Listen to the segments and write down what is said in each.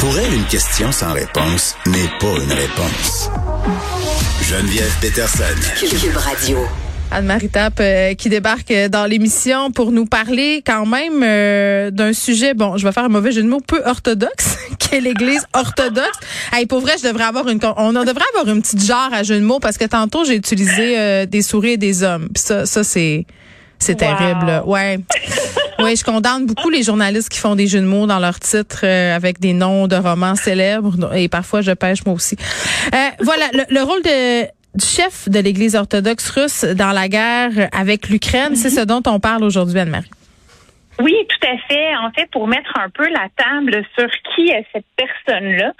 Pour elle, une question sans réponse n'est pas une réponse. Geneviève Peterson. Cube Radio. Anne-Marie Tape euh, qui débarque dans l'émission pour nous parler quand même euh, d'un sujet, bon, je vais faire un mauvais jeu de mots, peu orthodoxe, qui est l'Église orthodoxe. Hey, pour vrai, je devrais avoir une, on devrait avoir une petite genre à jeu de mots parce que tantôt j'ai utilisé euh, des souris et des hommes. Ça, ça c'est, c'est terrible. Ouais. Oui, je condamne beaucoup les journalistes qui font des jeux de mots dans leurs titres avec des noms de romans célèbres et parfois je pêche moi aussi. voilà, le, le rôle de du chef de l'Église orthodoxe russe dans la guerre avec l'Ukraine. C'est ce dont on parle aujourd'hui, Anne-Marie. Oui, tout à fait. En fait, pour mettre un peu la table sur qui est cette personne-là,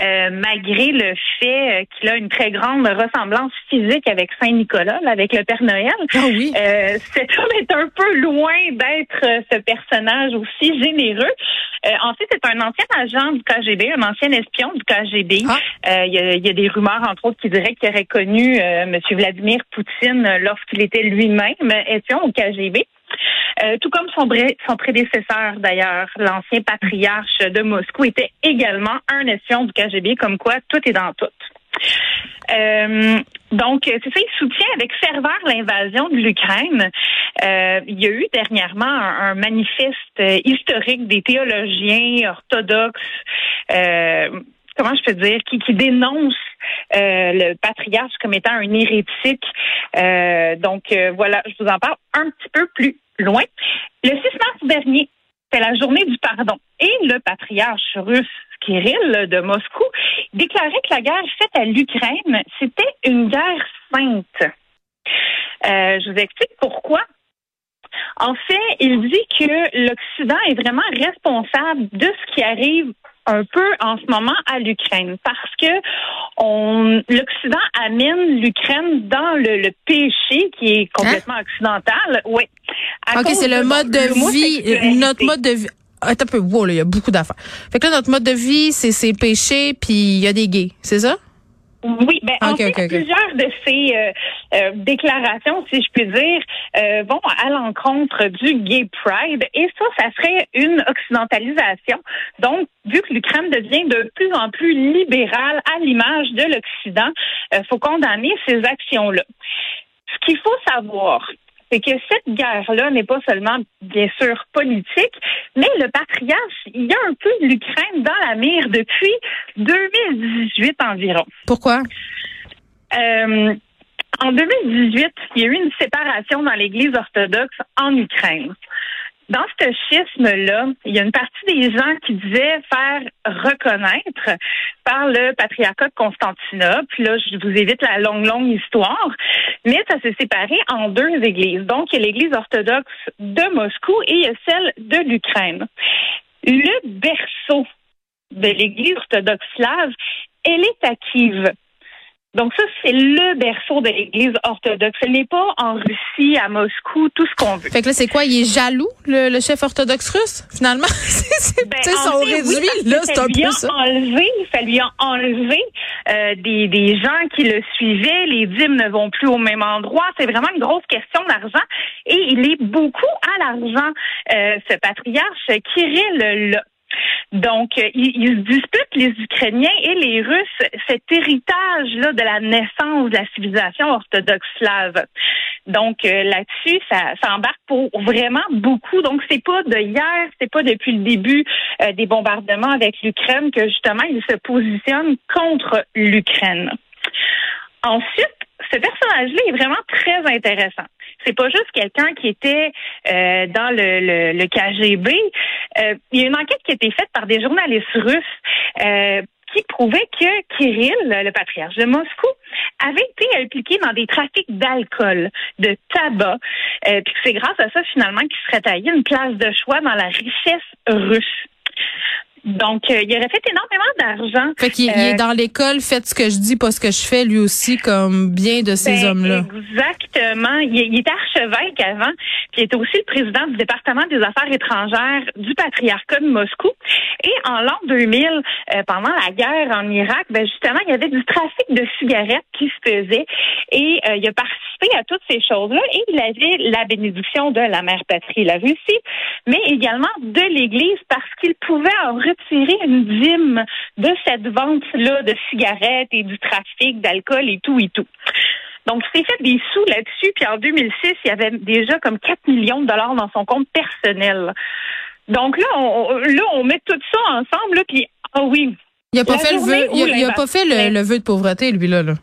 euh, malgré le fait euh, qu'il a une très grande ressemblance physique avec Saint Nicolas, avec le Père Noël, ah oui. euh, cet homme est un peu loin d'être euh, ce personnage aussi généreux. Euh, en fait, c'est un ancien agent du KGB, un ancien espion du KGB. Ah. Il y, a, y, a, des rumeurs, entre autres, qui diraient qu'il aurait connu M. Vladimir Poutine lorsqu'il était lui-même espion au KGB. Euh, tout comme son, prédécesseur d'ailleurs, l'ancien patriarche de Moscou, était également un espion du KGB, comme quoi tout est dans tout. Euh, donc, c'est ça, il soutient avec ferveur l'invasion de l'Ukraine. Euh, il y a eu dernièrement un, manifeste historique des théologiens orthodoxes, comment je peux dire, qui, qui dénoncent le patriarche comme étant un hérétique. donc, voilà, je vous en parle un petit peu plus loin. Le 6 mars dernier, c'est la journée du pardon. Et le patriarche russe Kirill de Moscou déclarait que la guerre faite à l'Ukraine, c'était une guerre sainte. Euh, je vous explique pourquoi. En fait, il dit que l'Occident est vraiment responsable de ce qui arrive un peu en ce moment à l'Ukraine parce que on l'Occident amène l'Ukraine dans le, péché qui est complètement hein? occidental. Oui. OK, c'est le mode de vie, notre mode de vie. Attends un peu, wow, il y a beaucoup d'affaires. Fait que là, notre mode de vie, c'est ses péchés, puis il y a des gays, c'est ça? Oui, ben en fait, plusieurs de ces euh, euh, déclarations, si je puis dire, euh, vont à l'encontre du gay pride, et ça, ça serait une occidentalisation. Donc, vu que l'Ukraine devient de plus en plus libérale à l'image de l'Occident, il faut condamner ces actions-là. Ce qu'il faut savoir, c'est que cette guerre-là n'est pas seulement, bien sûr, politique, mais le patriarche, il y a un peu l'Ukraine dans la mire depuis 2018 environ. Pourquoi? Euh, en 2018, il y a eu une séparation dans l'Église orthodoxe en Ukraine. Dans ce schisme-là, il y a une partie des gens qui disaient faire reconnaître par le patriarcat de Constantinople. Là, je vous évite la longue, longue histoire. Mais ça s'est séparé en deux églises. Donc, il y a l'Église orthodoxe de Moscou et il y a celle de l'Ukraine. Le berceau de l'Église orthodoxe slave, elle est à Kiev. Donc ça, c'est le berceau de l'Église orthodoxe. Ce n'est pas en Russie, à Moscou, tout ce qu'on veut. Fait que là, c'est quoi? Il est jaloux, le, chef orthodoxe russe, finalement? c'est ben, son réduit, là, c'est un peu ça. Enlevé, ça lui a enlevé euh, des, des gens qui le suivaient. Les dîmes ne vont plus au même endroit. C'est vraiment une grosse question d'argent. Et il est beaucoup à l'argent, euh, ce patriarche Kirill. Donc, euh, ils, se disputent, les Ukrainiens et les Russes, cet héritage-là de la naissance de la civilisation orthodoxe slave. Donc, euh, là-dessus, ça, ça, embarque pour vraiment beaucoup. Donc, c'est pas de hier, c'est pas depuis le début euh, des bombardements avec l'Ukraine que, justement, ils se positionnent contre l'Ukraine. Ensuite, ce personnage-là est vraiment très intéressant. C'est pas juste quelqu'un qui était euh, dans le, KGB. Euh, il y a une enquête qui a été faite par des journalistes russes euh, qui prouvait que Kirill, le patriarche de Moscou, avait été impliqué dans des trafics d'alcool, de tabac, puis que c'est grâce à ça finalement qu'il serait taillé une place de choix dans la richesse russe. Donc, euh, il aurait fait énormément d'argent. Fait qu'il est euh, dans l'école, faites ce que je dis, pas ce que je fais, lui aussi, comme bien de ces ben, hommes-là. Exactement. Il, il, était archevêque avant, qui était aussi le président du département des affaires étrangères du patriarcat de Moscou. Et en l'an 2000, euh, pendant la guerre en Irak, ben justement, il y avait du trafic de cigarettes qui se faisait et euh, il a participé à toutes ces choses-là et il avait la bénédiction de la mère patrie, la Russie, mais également de l'Église parce qu'il pouvait en retirer une dîme de cette vente-là de cigarettes et du trafic d'alcool et tout et tout. Donc, il s'est fait des sous là-dessus. Puis en 2006, il y avait déjà comme 4 millions de dollars dans son compte personnel. Donc là, on, là, on met tout ça ensemble. Là, puis, ah oui. Il n'a pas, fait le vœu, il a, pas fait le, vœu de pauvreté, lui, là. là.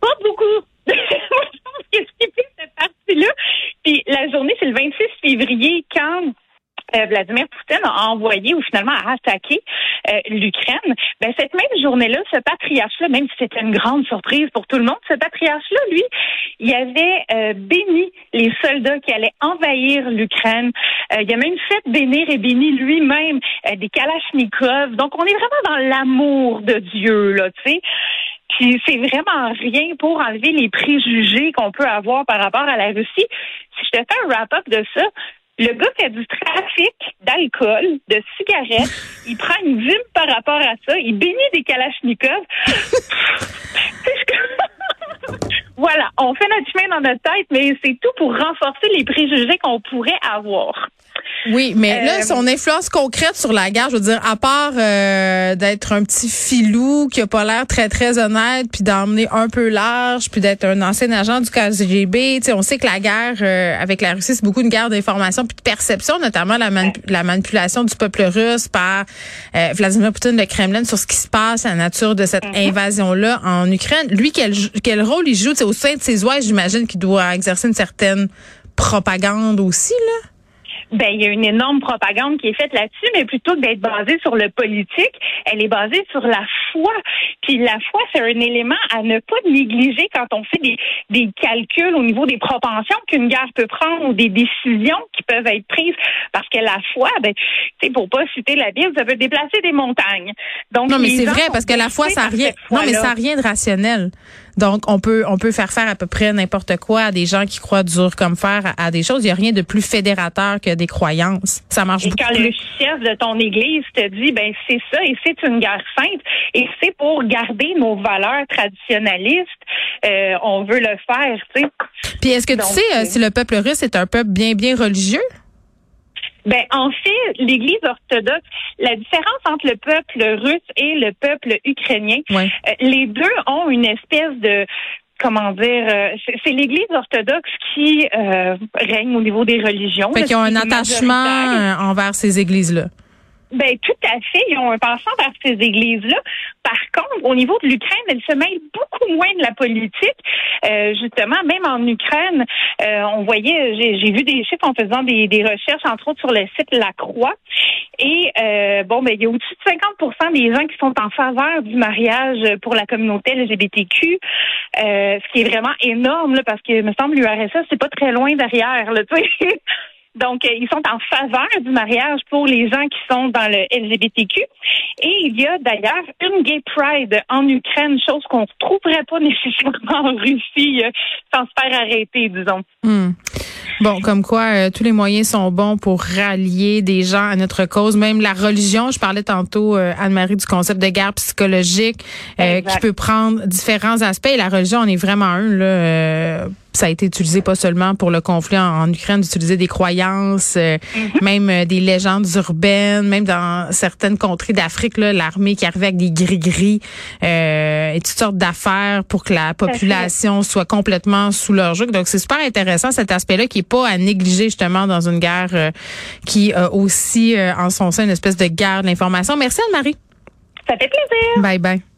Pas beaucoup. je pense que fait cette partie-là. Puis la journée, c'est le 26 février, quand euh, Vladimir Poutine a envoyé ou finalement a attaqué euh, l'Ukraine, ben cette même journée-là, ce patriarche-là, même si c'était une grande surprise pour tout le monde, ce patriarche-là, lui, il avait euh, béni les soldats qui allaient envahir l'Ukraine. il a même fait bénir et béni lui-même des Kalachnikovs. Donc on est vraiment dans l'amour de Dieu, là, tu sais. Puis c'est vraiment rien pour enlever les préjugés qu'on peut avoir par rapport à la Russie. Si je te fais un wrap-up de ça, le gars fait du trafic d'alcool, de cigarettes, il prend une dîme par rapport à ça, il bénit des kalachnikovs. voilà, on fait notre chemin dans notre tête, mais c'est tout pour renforcer les préjugés qu'on pourrait avoir. Oui, mais là, euh, son influence concrète sur la guerre, je veux dire, à part euh, d'être un petit filou qui a pas l'air très très honnête, puis d'emmener un peu large, puis d'être un ancien agent du KGB, on sait que la guerre euh, avec la Russie, c'est beaucoup une guerre d'information puis de perception, notamment la, la manipulation du peuple russe par Vladimir Poutine de Kremlin sur ce qui se passe, la nature de cette mhm. invasion-là en Ukraine. Lui, quel, quel rôle il joue? Au sein de ses oies, j'imagine qu'il doit exercer une certaine propagande aussi, là? Ben, il y a une énorme propagande qui est faite là-dessus, mais plutôt que d'être basée sur le politique, elle est basée sur la foi. Puis la foi, c'est un élément à ne pas négliger quand on fait des, des calculs au niveau des propensions qu'une guerre peut prendre ou des décisions qui peuvent être prises. Parce que la foi, ben, tu pour pas citer la Bible, ça peut déplacer des montagnes. Donc, non, mais c'est vrai, parce que la foi, ça n'a rien, non, mais ça rien de rationnel. Donc, on peut, on peut faire faire à peu près n'importe quoi à des gens qui croient dur comme fer à, des choses. Il n'y a rien de plus fédérateur que des croyances. Ça marche et quand le chef de ton église te dit, ben c'est ça et c'est une guerre sainte et c'est pour garder nos valeurs traditionnalistes, euh, on veut le faire, tu sais. Puis est-ce que tu sais euh, si le peuple russe est un peuple bien, bien religieux? Ben, en fait, l'Église orthodoxe, la différence entre le peuple russe et le peuple ukrainien, euh, les deux ont une espèce de comment dire, euh, c'est l'Église orthodoxe qui euh, règne au niveau des religions. Fait qu'ils ont un attachement envers ces églises-là. Ben tout à fait. Ils ont un pensant vers ces églises-là. Par contre, au niveau de l'Ukraine, elle se mêle beaucoup moins de la politique. Euh, justement, même en Ukraine, euh, on voyait, j'ai vu des chiffres en faisant des, des, recherches, entre autres sur le site La Croix. Et euh, bon, ben il y a au-dessus de 50% des gens qui sont en faveur du mariage pour la communauté LGBTQ, euh, ce qui est vraiment énorme là, parce que me semble l'URSS c'est pas très loin derrière. Là, Donc, euh, ils sont en faveur du mariage pour les gens qui sont dans le LGBTQ. Et il y a d'ailleurs une gay pride en Ukraine, chose qu'on ne trouverait pas nécessairement en Russie euh, sans se faire arrêter, disons. Hmm. Bon, comme quoi euh, tous les moyens sont bons pour rallier des gens à notre cause, même la religion. Je parlais tantôt Anne-Marie du concept de guerre psychologique qui peut prendre différents aspects. Et la religion en est vraiment un là ça a été utilisé pas seulement pour le conflit en, Ukraine, d'utiliser des croyances, euh, mm-hmm. même euh, des légendes urbaines, même dans certaines contrées d'Afrique, l'armée qui arrivait avec des gris-gris euh, et toutes sortes d'affaires pour que la population soit complètement sous leur joug. Donc c'est super intéressant cet aspect-là qui est pas à négliger justement dans une guerre qui a aussi en son sein une espèce de guerre de l'information. Merci Anne-Marie. Ça fait plaisir. Bye bye.